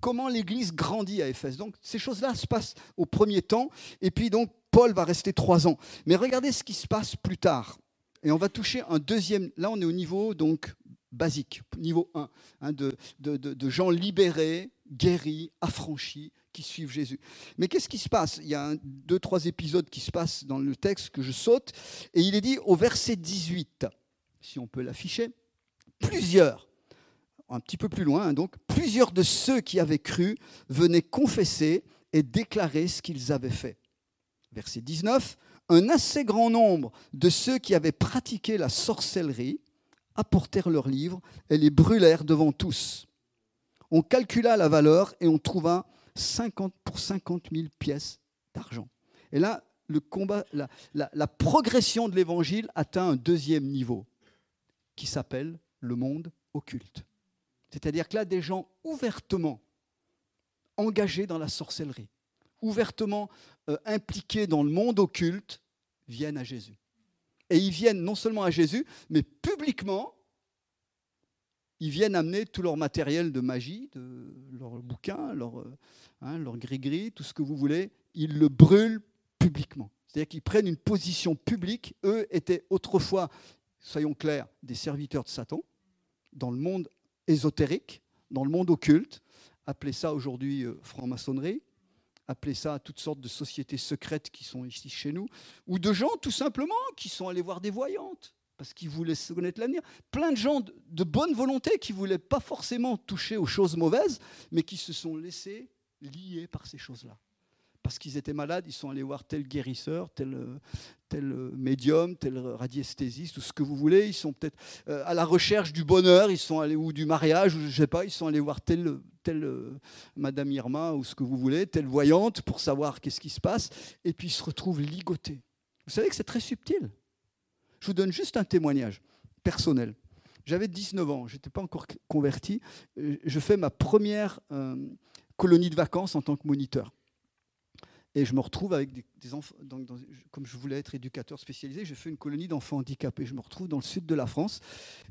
comment l'Église grandit à Éphèse. Donc ces choses-là se passent au premier temps, et puis donc Paul va rester trois ans. Mais regardez ce qui se passe plus tard. Et on va toucher un deuxième. Là, on est au niveau donc basique, niveau 1, hein, de, gens libérés, guéris, affranchis, qui suivent Jésus. Mais qu'est-ce qui se passe? Il y a deux, trois épisodes qui se passent dans le texte que je saute, et il est dit au verset 18, si on peut l'afficher, plusieurs, un petit peu plus loin, hein, donc, plusieurs de ceux qui avaient cru venaient confesser et déclarer ce qu'ils avaient fait. Verset 19, un assez grand nombre de ceux qui avaient pratiqué la sorcellerie apportèrent leurs livres et les brûlèrent devant tous. On calcula la valeur et on trouva 50 pour 50 000 pièces d'argent. Et là, le combat, la, la progression de l'évangile atteint un deuxième niveau qui s'appelle le monde occulte. C'est-à-dire que là, des gens ouvertement engagés dans la sorcellerie, ouvertement euh, impliqués dans le monde occulte, viennent à Jésus. Et ils viennent non seulement à Jésus, mais publiquement ils viennent amener tout leur matériel de magie, leurs bouquins, leur, euh, hein, leur gris-gris, tout ce que vous voulez, ils le brûlent publiquement. C'est-à-dire qu'ils prennent une position publique. Eux étaient autrefois, soyons clairs, des serviteurs de Satan dans le monde ésotérique, dans le monde occulte. Appelez ça aujourd'hui euh, franc-maçonnerie, appelez ça toutes sortes de sociétés secrètes qui sont ici chez nous, ou de gens tout simplement qui sont allés voir des voyantes, parce qu'ils voulaient connaître l'avenir. Plein de gens de bonne volonté qui ne voulaient pas forcément toucher aux choses mauvaises, mais qui se sont laissés lier par ces choses-là. Parce qu'ils étaient malades, ils sont allés voir tel guérisseur, tel, tel médium, tel radiesthésiste, ou ce que vous voulez. Ils sont peut-être euh, à la recherche du bonheur, ils sont allés, ou du mariage, ou je ne sais pas, ils sont allés voir telle, euh, Madame Irma, ou ce que vous voulez, telle voyante, pour savoir qu'est-ce qui se passe, et puis ils se retrouvent ligotés. Vous savez que c'est très subtil. Je vous donne juste un témoignage personnel. J'avais 19 ans, je n'étais pas encore converti. Euh, je fais ma première euh, colonie de vacances en tant que moniteur. Et je me retrouve avec des, enfants, comme je voulais être éducateur spécialisé, j'ai fait une colonie d'enfants handicapés. Je me retrouve dans le sud de la France.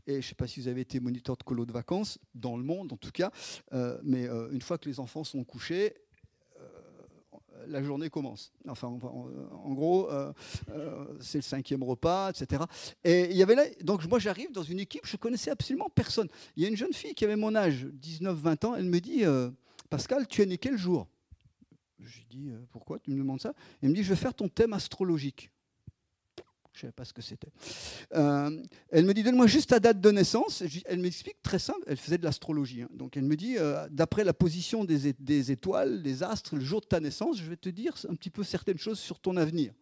Et je ne sais pas si vous avez été moniteur de colo de vacances, dans le monde en tout cas, euh, mais une fois que les enfants sont couchés, la journée commence. Enfin, en, gros, euh, euh, c'est le cinquième repas, etc. Et il y avait là, donc moi j'arrive dans une équipe, je connaissais absolument personne. Il y a une jeune fille qui avait mon âge, 19-20 ans, elle me dit, euh, Pascal, tu es né quel jour? Je lui dis, pourquoi tu me demandes ça? Elle me dit, je vais faire ton thème astrologique. Je ne savais pas ce que c'était. Euh, elle me dit, donne-moi juste ta date de naissance. Elle m'explique très simple, elle faisait de l'astrologie. Hein. Donc elle me dit, euh, d'après la position des, étoiles, des astres, le jour de ta naissance, je vais te dire un petit peu certaines choses sur ton avenir.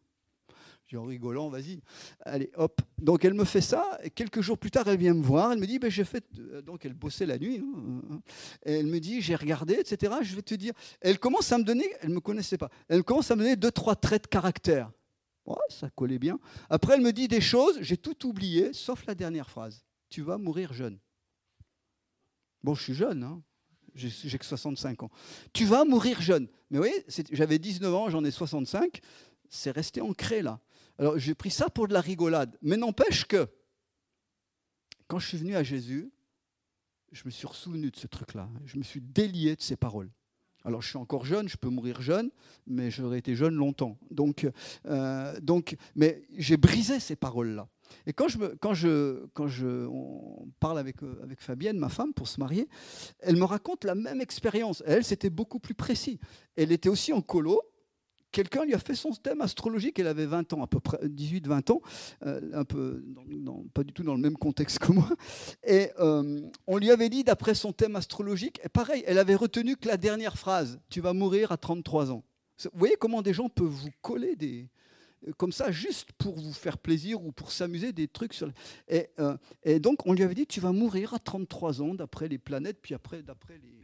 Dis en rigolant, vas-y, allez, hop. Donc elle me fait ça, quelques jours plus tard, elle vient me voir, elle me dit, ben, j'ai fait, euh, donc elle bossait la nuit, hein, et elle me dit, j'ai regardé, etc. Je vais te dire, elle commence à me donner, elle ne me connaissait pas, elle commence à me donner deux, trois traits de caractère ça collait bien. Après, elle me dit des choses, j'ai tout oublié, sauf la dernière phrase. Tu vas mourir jeune. Bon, je suis jeune, hein. j'ai que 65 ans. Tu vas mourir jeune. Mais vous voyez, j'avais 19 ans, j'en ai 65, c'est resté ancré là. Alors j'ai pris ça pour de la rigolade. Mais n'empêche que, quand je suis venu à Jésus, je me suis souvenu de ce truc-là. Je me suis délié de ces paroles. Alors je suis encore jeune, je peux mourir jeune, mais j'aurais été jeune longtemps. Donc, euh, donc, mais j'ai brisé ces paroles-là. Et quand je, quand je, quand je on parle avec, euh, avec Fabienne, ma femme, pour se marier, elle me raconte la même expérience. Elle, c'était beaucoup plus précis. Elle était aussi en colo, quelqu'un lui a fait son thème astrologique. Elle avait 20 ans, à peu près 18-20 ans, euh, un peu, pas du tout dans le même contexte que moi. Et euh, on lui avait dit, d'après son thème astrologique, et pareil, elle avait retenu que la dernière phrase Tu vas mourir à 33 ans. Vous voyez comment des gens peuvent vous coller des, comme ça, juste pour vous faire plaisir ou pour s'amuser des trucs. Sur... Et, euh, et, donc, on lui avait dit, tu vas mourir à 33 ans d'après les planètes, puis après, d'après les, euh,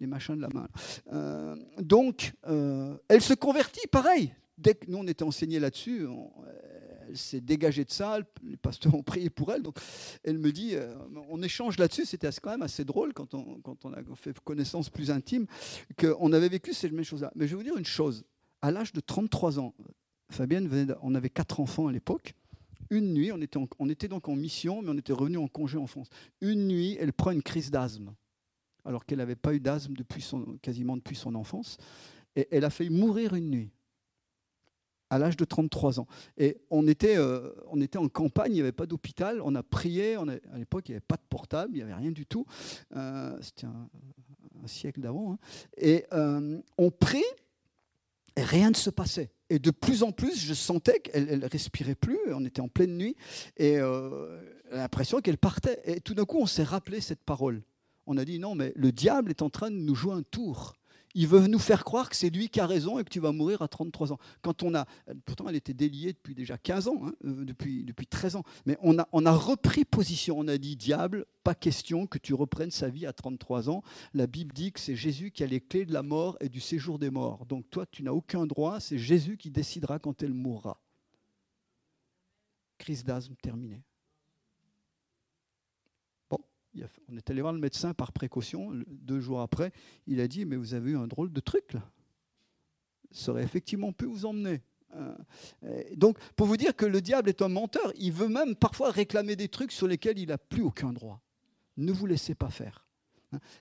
les machins de la main. Euh, donc, euh, elle se convertit, pareil. Dès que nous, on était enseignés là-dessus, elle s'est dégagée de ça, les pasteurs ont prié pour elle. Donc, elle me dit, on échange là-dessus, c'était quand même assez drôle quand on, quand on a fait connaissance plus intime, qu'on avait vécu ces mêmes choses-là. Mais je vais vous dire une chose, à l'âge de 33 ans, Fabienne, venait on avait quatre enfants à l'époque, une nuit, on était, on était donc en mission, mais on était revenu en congé en France. Une nuit, elle prend une crise d'asthme alors qu'elle n'avait pas eu d'asthme quasiment depuis son enfance. Et elle a failli mourir une nuit, à l'âge de 33 ans. Et on était, euh, on était en campagne, il n'y avait pas d'hôpital, on a prié, à l'époque il n'y avait pas de portable, il n'y avait rien du tout. Euh, c'était un, siècle d'avant. Hein. Et euh, on prie, et rien ne se passait. Et de plus en plus, je sentais qu'elle ne respirait plus, on était en pleine nuit, et l'impression qu'elle partait. Et tout d'un coup, on s'est rappelé cette parole on a dit non, mais le diable est en train de nous jouer un tour. Il veut nous faire croire que c'est lui qui a raison et que tu vas mourir à 33 ans. Quand on a, pourtant, elle était déliée depuis déjà 15 ans, hein, euh, depuis, depuis 13 ans. Mais on a, on a repris position. On a dit diable, pas question que tu reprennes sa vie à 33 ans. La Bible dit que c'est Jésus qui a les clés de la mort et du séjour des morts. Donc toi, tu n'as aucun droit. C'est Jésus qui décidera quand elle mourra. Crise d'asthme terminée on est allé voir le médecin par précaution. Deux jours après, il a dit Mais vous avez eu un drôle de truc là. Ça aurait effectivement pu vous emmener. Euh, donc, pour vous dire que le diable est un menteur, il veut même parfois réclamer des trucs sur lesquels il n'a plus aucun droit. Ne vous laissez pas faire.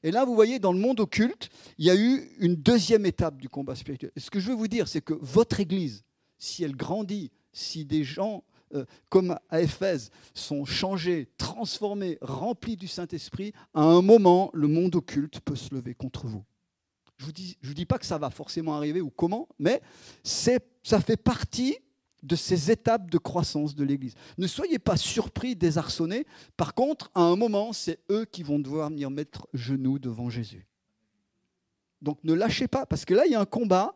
Et là, vous voyez, dans le monde occulte, il y a eu une deuxième étape du combat spirituel. ce que je veux vous dire, c'est que votre Église, si elle grandit, si des gens euh, comme à Éphèse, sont changés, transformés, remplis du Saint-Esprit, à un moment, le monde occulte peut se lever contre vous. Je ne vous, dis, vous dis pas que ça va forcément arriver ou comment, mais ça fait partie de ces étapes de croissance de l'Église. Ne soyez pas surpris, désarçonnés. Par contre, à un moment, c'est eux qui vont devoir venir mettre genoux devant Jésus. Donc ne lâchez pas, parce que là, il y a un combat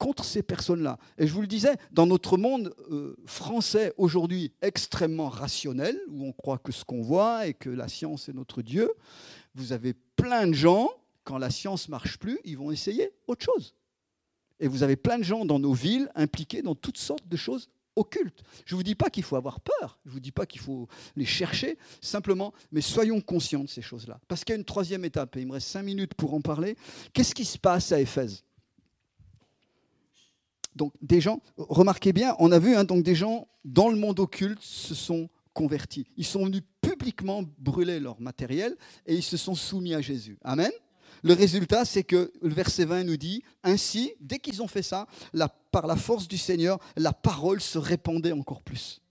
contre ces personnes-là. Et je vous le disais, dans notre monde euh, français aujourd'hui extrêmement rationnel, où on croit que ce qu'on voit et que la science est notre Dieu, vous avez plein de gens, quand la science marche plus, ils vont essayer autre chose. Et vous avez plein de gens dans nos villes impliqués dans toutes sortes de choses occultes. Je ne vous dis pas qu'il faut avoir peur, je ne vous dis pas qu'il faut les chercher, simplement, mais soyons conscients de ces choses-là. Parce qu'il y a une troisième étape, et il me reste cinq minutes pour en parler. Qu'est-ce qui se passe à Éphèse? Donc des gens, remarquez bien, on a vu hein, donc des gens dans le monde occulte se sont convertis. Ils sont venus publiquement brûler leur matériel et ils se sont soumis à Jésus. Amen. Le résultat, c'est que le verset 20 nous dit, ainsi, dès qu'ils ont fait ça, par la force du Seigneur, la parole se répandait encore plus.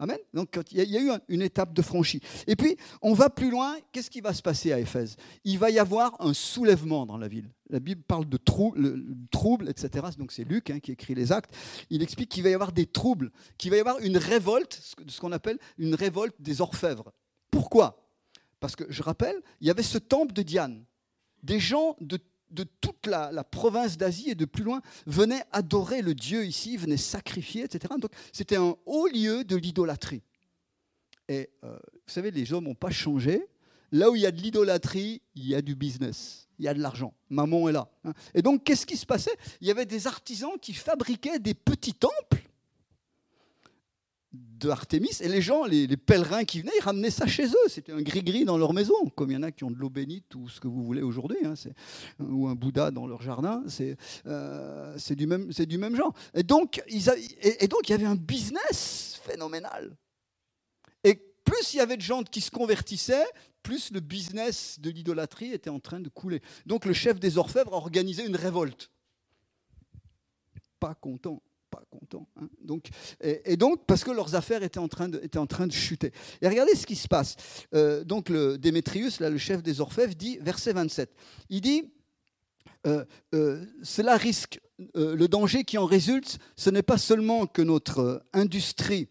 Amen. Donc il y a eu une étape de franchie. Et puis on va plus loin. Qu'est-ce qui va se passer à Éphèse? Il va y avoir un soulèvement dans la ville. La Bible parle de troubles, etc. Donc c'est Luc hein, qui écrit les actes. Il explique qu'il va y avoir des troubles, qu'il va y avoir une révolte, ce qu'on appelle une révolte des orfèvres. Pourquoi? Parce que je rappelle, il y avait ce temple de Diane. Des gens de de toute la, province d'Asie et de plus loin venaient adorer le Dieu ici, venaient sacrifier, etc. Donc c'était un haut lieu de l'idolâtrie. Et euh, vous savez, les hommes n'ont pas changé. Là où il y a de l'idolâtrie, il y a du business, il y a de l'argent. Maman est là. Hein. Et donc, qu'est-ce qui se passait? Il y avait des artisans qui fabriquaient des petits temples de. Et les gens, les, pèlerins qui venaient, ils ramenaient ça chez eux. C'était un gris-gris dans leur maison, comme il y en a qui ont de l'eau bénite ou ce que vous voulez aujourd'hui, hein, ou un Bouddha dans leur jardin. C'est euh, du, même, du même genre. Et donc, ils et, donc, il y avait un business phénoménal. Et plus il y avait de gens qui se convertissaient, plus le business de l'idolâtrie était en train de couler. Donc le chef des orfèvres a organisé une révolte. Pas content pas contents. Hein. Et, donc, parce que leurs affaires étaient en train de, chuter. Et regardez ce qui se passe. Euh, donc, le Démétrius, là, le chef des Orfèvres, dit, verset 27, il dit euh, euh, Cela risque le danger qui en résulte, ce n'est pas seulement que notre industrie,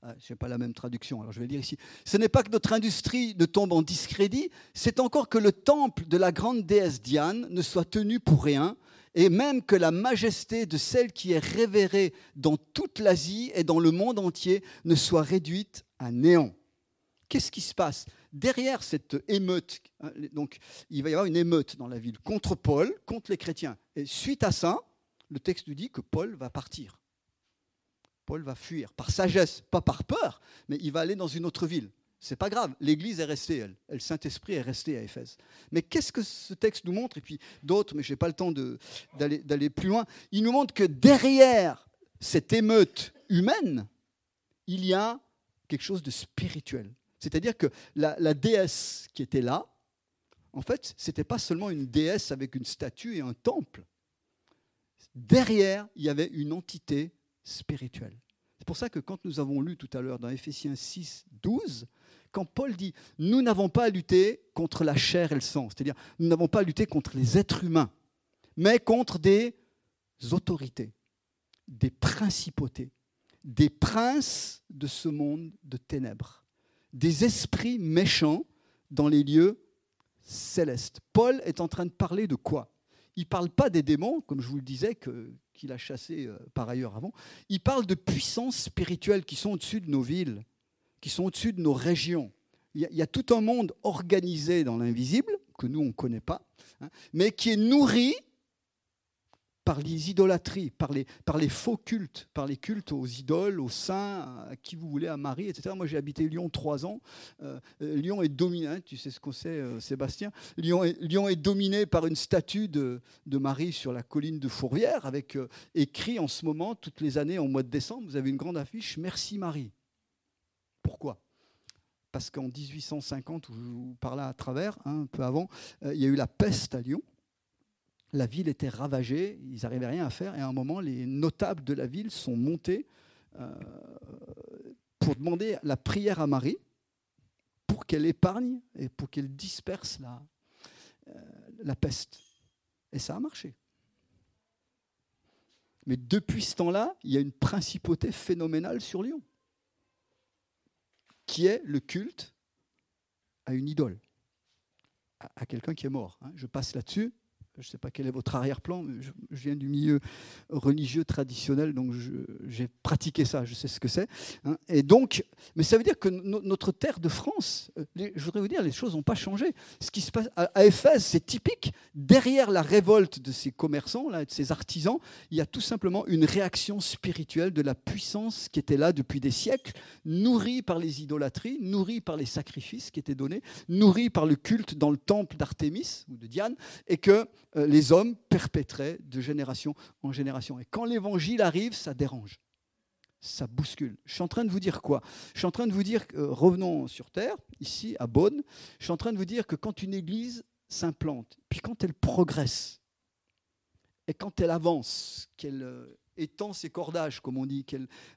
ah, je n'ai pas la même traduction, alors je vais dire ici, ce n'est pas que notre industrie ne tombe en discrédit, c'est encore que le temple de la grande déesse Diane ne soit tenu pour rien, et même que la majesté de celle qui est révérée dans toute l'Asie et dans le monde entier ne soit réduite à néant. Qu'est-ce qui se passe derrière cette émeute hein, Donc, il va y avoir une émeute dans la ville contre Paul, contre les chrétiens. Et suite à ça, le texte nous dit que Paul va partir. Paul va fuir par sagesse, pas par peur, mais il va aller dans une autre ville. C'est pas grave, l'Église est restée, elle. Le Saint-Esprit est resté à Éphèse. Mais qu'est-ce que ce texte nous montre? Et puis d'autres, mais je n'ai pas le temps d'aller plus loin. Il nous montre que derrière cette émeute humaine, il y a quelque chose de spirituel. C'est-à-dire que la, déesse qui était là, en fait, ce n'était pas seulement une déesse avec une statue et un temple. Derrière, il y avait une entité spirituelle. C'est pour ça que quand nous avons lu tout à l'heure dans Éphésiens 6, 12, quand Paul dit nous n'avons pas à lutter contre la chair et le sang, c'est-à-dire nous n'avons pas à lutter contre les êtres humains, mais contre des autorités, des principautés, des princes de ce monde de ténèbres, des esprits méchants dans les lieux célestes. Paul est en train de parler de quoi? Il ne parle pas des démons, comme je vous le disais, qu'il a chassés euh, par ailleurs avant. Il parle de puissances spirituelles qui sont au-dessus de nos villes, qui sont au-dessus de nos régions. Il y, a, tout un monde organisé dans l'invisible, que nous, on ne connaît pas, hein, mais qui est nourri par les idolâtries, par les, faux cultes, par les cultes aux idoles, aux saints, à qui vous voulez, à Marie, etc. Moi, j'ai habité Lyon trois ans. Euh, euh, Lyon est dominé, hein, tu sais ce qu'on sait, euh, Sébastien. Lyon est, dominé par une statue de, de, Marie sur la colline de Fourvière, avec écrit en ce moment, toutes les années, en mois de décembre, vous avez une grande affiche Merci Marie. Parce qu'en 1850, où je vous parlais à travers, hein, un peu avant, il y a eu la peste à Lyon la ville était ravagée, ils n'arrivaient rien à faire, et à un moment, les notables de la ville sont montés euh, pour demander la prière à Marie pour qu'elle épargne et pour qu'elle disperse euh, la peste. Et ça a marché. Mais depuis ce temps-là, il y a une principauté phénoménale sur Lyon, qui est le culte à une idole, à, quelqu'un qui est mort. Hein. Je passe là-dessus, je ne sais pas quel est votre arrière-plan, je, je, viens du milieu religieux traditionnel, donc j'ai pratiqué ça, je sais ce que c'est. Hein. Et donc, mais ça veut dire que notre terre de France, euh, je voudrais vous dire, les choses n'ont pas changé. Ce qui se passe à, Éphèse, c'est typique. Derrière la révolte de ces commerçants, là, de ces artisans, il y a tout simplement une réaction spirituelle de la puissance qui était là depuis des siècles, nourrie par les idolâtries, nourrie par les sacrifices qui étaient donnés, nourrie par le culte dans le temple d'Artémis ou de Diane, et que les hommes perpétraient de génération en génération. Et quand l'évangile arrive, ça dérange, ça bouscule. Je suis en train de vous dire quoi? Je suis en train de vous dire, euh, revenons sur Terre, ici à Beaune, je suis en train de vous dire que quand une église s'implante, puis quand elle progresse, et quand elle avance, qu'elle euh, étend ses cordages, comme on dit,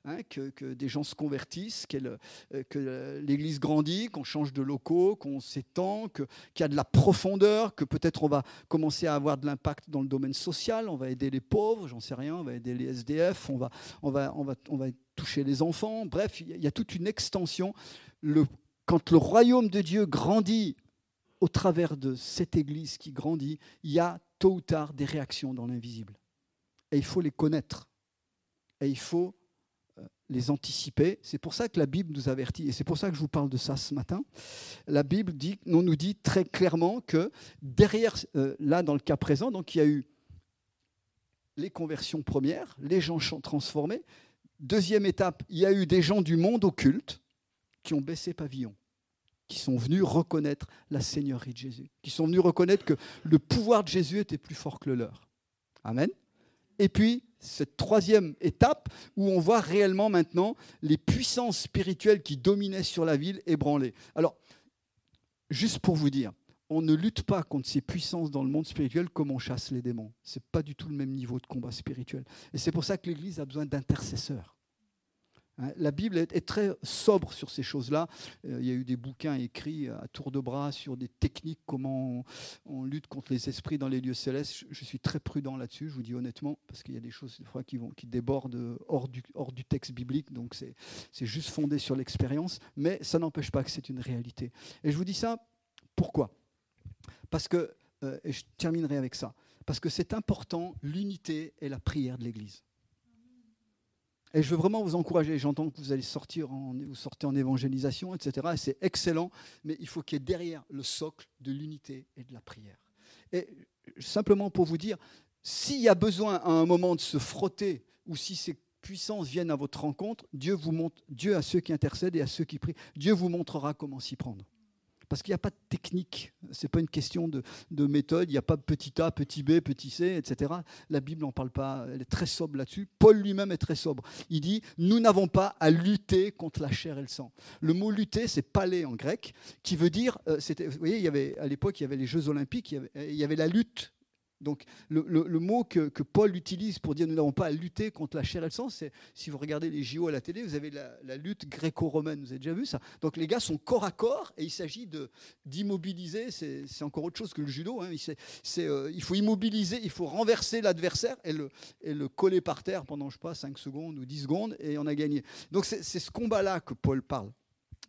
hein, que, des gens se convertissent, euh, que l'Église grandit, qu'on change de locaux, qu'on s'étend, qu'il y a de la profondeur, que peut-être on va commencer à avoir de l'impact dans le domaine social, on va aider les pauvres, j'en sais rien, on va aider les SDF, on va, toucher les enfants. Bref, il y a toute une extension. Quand le royaume de Dieu grandit au travers de cette Église qui grandit, il y a tôt ou tard des réactions dans l'invisible. Et il faut les connaître et il faut euh, les anticiper. C'est pour ça que la Bible nous avertit, et c'est pour ça que je vous parle de ça ce matin. La Bible dit, on nous dit très clairement que derrière, euh, là dans le cas présent, donc il y a eu les conversions premières, les gens sont transformés. Deuxième étape, il y a eu des gens du monde occulte qui ont baissé pavillon, qui sont venus reconnaître la Seigneurie de Jésus, qui sont venus reconnaître que le pouvoir de Jésus était plus fort que le leur. Amen. Et puis, cette troisième étape où on voit réellement maintenant les puissances spirituelles qui dominaient sur la ville ébranlées. Alors, juste pour vous dire, on ne lutte pas contre ces puissances dans le monde spirituel comme on chasse les démons. Ce n'est pas du tout le même niveau de combat spirituel. Et c'est pour ça que l'Église a besoin d'intercesseurs. Hein, la Bible est, très sobre sur ces choses-là. Euh, il y a eu des bouquins écrits à tour de bras sur des techniques, comment on, lutte contre les esprits dans les lieux célestes. Je, suis très prudent là-dessus, je vous dis honnêtement, parce qu'il y a des choses des fois, qui, débordent hors du, hors du texte biblique, donc c'est juste fondé sur l'expérience, mais ça n'empêche pas que c'est une réalité. Et je vous dis ça, pourquoi? Parce que, euh, et je terminerai avec ça, parce que c'est important, l'unité et la prière de l'Église. Et je veux vraiment vous encourager. J'entends que vous allez sortir, en, vous sortez en évangélisation, etc. c'est excellent, mais il faut qu'il y ait derrière le socle de l'unité et de la prière. Et simplement pour vous dire, s'il y a besoin à un moment de se frotter, ou si ces puissances viennent à votre rencontre, Dieu vous montre, Dieu à ceux qui intercèdent et à ceux qui prient, Dieu vous montrera comment s'y prendre. Parce qu'il n'y a pas de technique, ce n'est pas une question de, méthode, il n'y a pas de petit a, petit b, petit c, etc. La Bible n'en parle pas, elle est très sobre là-dessus. Paul lui-même est très sobre. Il dit, nous n'avons pas à lutter contre la chair et le sang. Le mot lutter, c'est palais en grec, qui veut dire, euh, vous voyez, il y avait, à l'époque, il y avait les Jeux olympiques, il y avait la lutte donc le, mot que, Paul utilise pour dire nous n'avons pas à lutter contre la chair et le sang, c'est si vous regardez les JO à la télé, vous avez la, lutte gréco-romaine, vous avez déjà vu ça Donc les gars sont corps à corps et il s'agit d'immobiliser, c'est encore autre chose que le judo, hein. euh, il faut immobiliser, il faut renverser l'adversaire et le, coller par terre pendant, je sais pas, 5 secondes ou 10 secondes et on a gagné. Donc c'est ce combat-là que Paul parle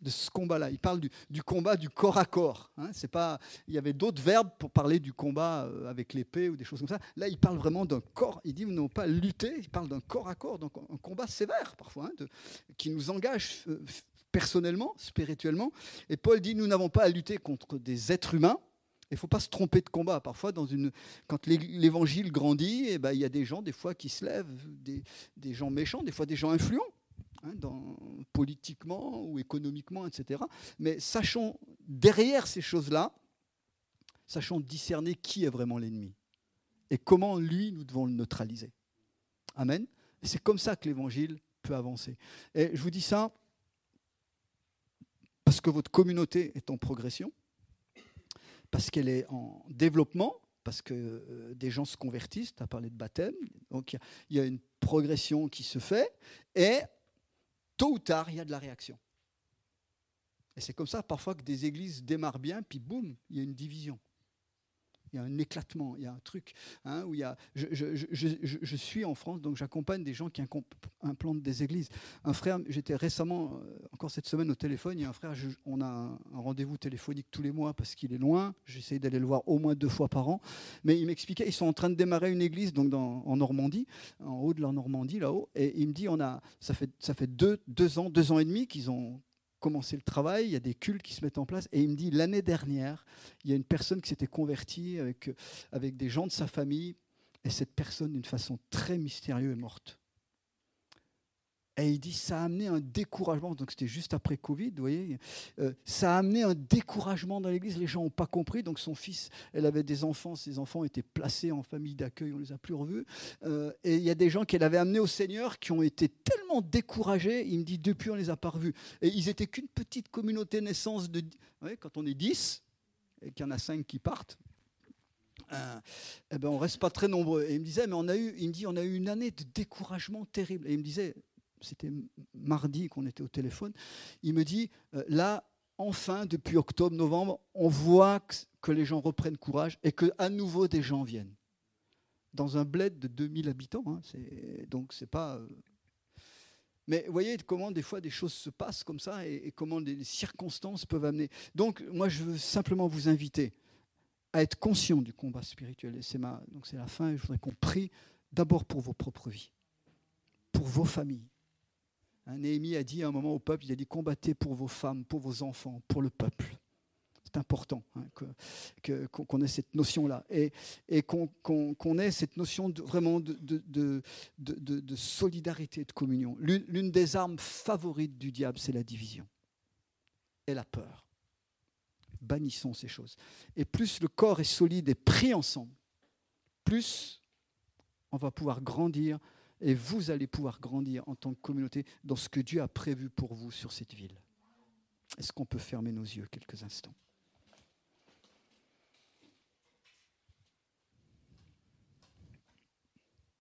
de ce combat-là. Il parle du, combat du corps à corps. Hein. C'est pas, il y avait d'autres verbes pour parler du combat euh, avec l'épée ou des choses comme ça. Là, il parle vraiment d'un corps. Il dit, nous n'avons pas lutter. Il parle d'un corps à corps, donc un combat sévère parfois, hein, qui nous engage personnellement, spirituellement. Et Paul dit, nous n'avons pas à lutter contre des êtres humains. Il ne faut pas se tromper de combat. Parfois, dans une, quand l'évangile grandit, eh ben, il y a des gens, des fois, qui se lèvent, des, des gens méchants, des fois des gens influents. Hein, politiquement ou économiquement, etc. Mais sachons, derrière ces choses-là, sachons discerner qui est vraiment l'ennemi et comment lui, nous devons le neutraliser. Amen. C'est comme ça que l'évangile peut avancer. Et je vous dis ça parce que votre communauté est en progression, parce qu'elle est en développement, parce que euh, des gens se convertissent, tu as parlé de baptême, donc il y a une progression qui se fait, et tôt ou tard, il y a de la réaction. Et c'est comme ça parfois que des églises démarrent bien, puis boum, il y a une division. Il y a un éclatement, il y a un truc hein, où il y a. Je, suis en France, donc j'accompagne des gens qui implantent des églises. Un frère, j'étais récemment, euh, encore cette semaine au téléphone, il y a un frère, on a un, rendez-vous téléphonique tous les mois parce qu'il est loin. J'essaie d'aller le voir au moins deux fois par an. Mais il m'expliquait, ils sont en train de démarrer une église donc en Normandie, en haut de la Normandie, là-haut. Et il me dit, on a, ça fait, ça fait deux, deux ans, deux ans et demi qu'ils ont commencer le travail, il y a des cultes qui se mettent en place. Et il me dit, l'année dernière, il y a une personne qui s'était convertie avec, avec des gens de sa famille, et cette personne, d'une façon très mystérieuse, est morte. Et il dit, ça a amené un découragement, donc c'était juste après Covid, vous voyez, euh, ça a amené un découragement dans l'Église, les gens n'ont pas compris, donc son fils, elle avait des enfants, ses enfants étaient placés en famille d'accueil, on ne les a plus revus, euh, et il y a des gens qu'elle avait amenés au Seigneur qui ont été tellement découragés, il me dit, depuis on ne les a pas revus. Et ils étaient qu'une petite communauté naissance de... Vous voyez, quand on est 10, et qu'il y en a 5 qui partent, euh, eh ben on reste pas très nombreux. Et il me disait, mais on a eu, il me dit, on a eu une année de découragement terrible. Et il me disait, c'était mardi qu'on était au téléphone, il me dit, euh, là, enfin, depuis octobre, novembre, on voit que, les gens reprennent courage et que à nouveau des gens viennent. Dans un bled de 2000 habitants, hein, donc c'est pas... Euh, mais vous voyez comment des fois des choses se passent comme ça et, comment des circonstances peuvent amener. Donc moi je veux simplement vous inviter à être conscient du combat spirituel. Et c'est ma, donc c'est la fin. Je voudrais qu'on prie d'abord pour vos propres vies, pour vos familles, Néhémie a dit à un moment au peuple, il a dit combattez pour vos femmes, pour vos enfants, pour le peuple. C'est important hein, qu'on ait cette notion-là et, qu'on ait cette notion de, vraiment de, de, solidarité, de communion. L'une des armes favorites du diable, c'est la division et la peur. Bannissons ces choses. Et plus le corps est solide et pris ensemble, plus on va pouvoir grandir et vous allez pouvoir grandir en tant que communauté dans ce que Dieu a prévu pour vous sur cette ville. Est-ce qu'on peut fermer nos yeux quelques instants?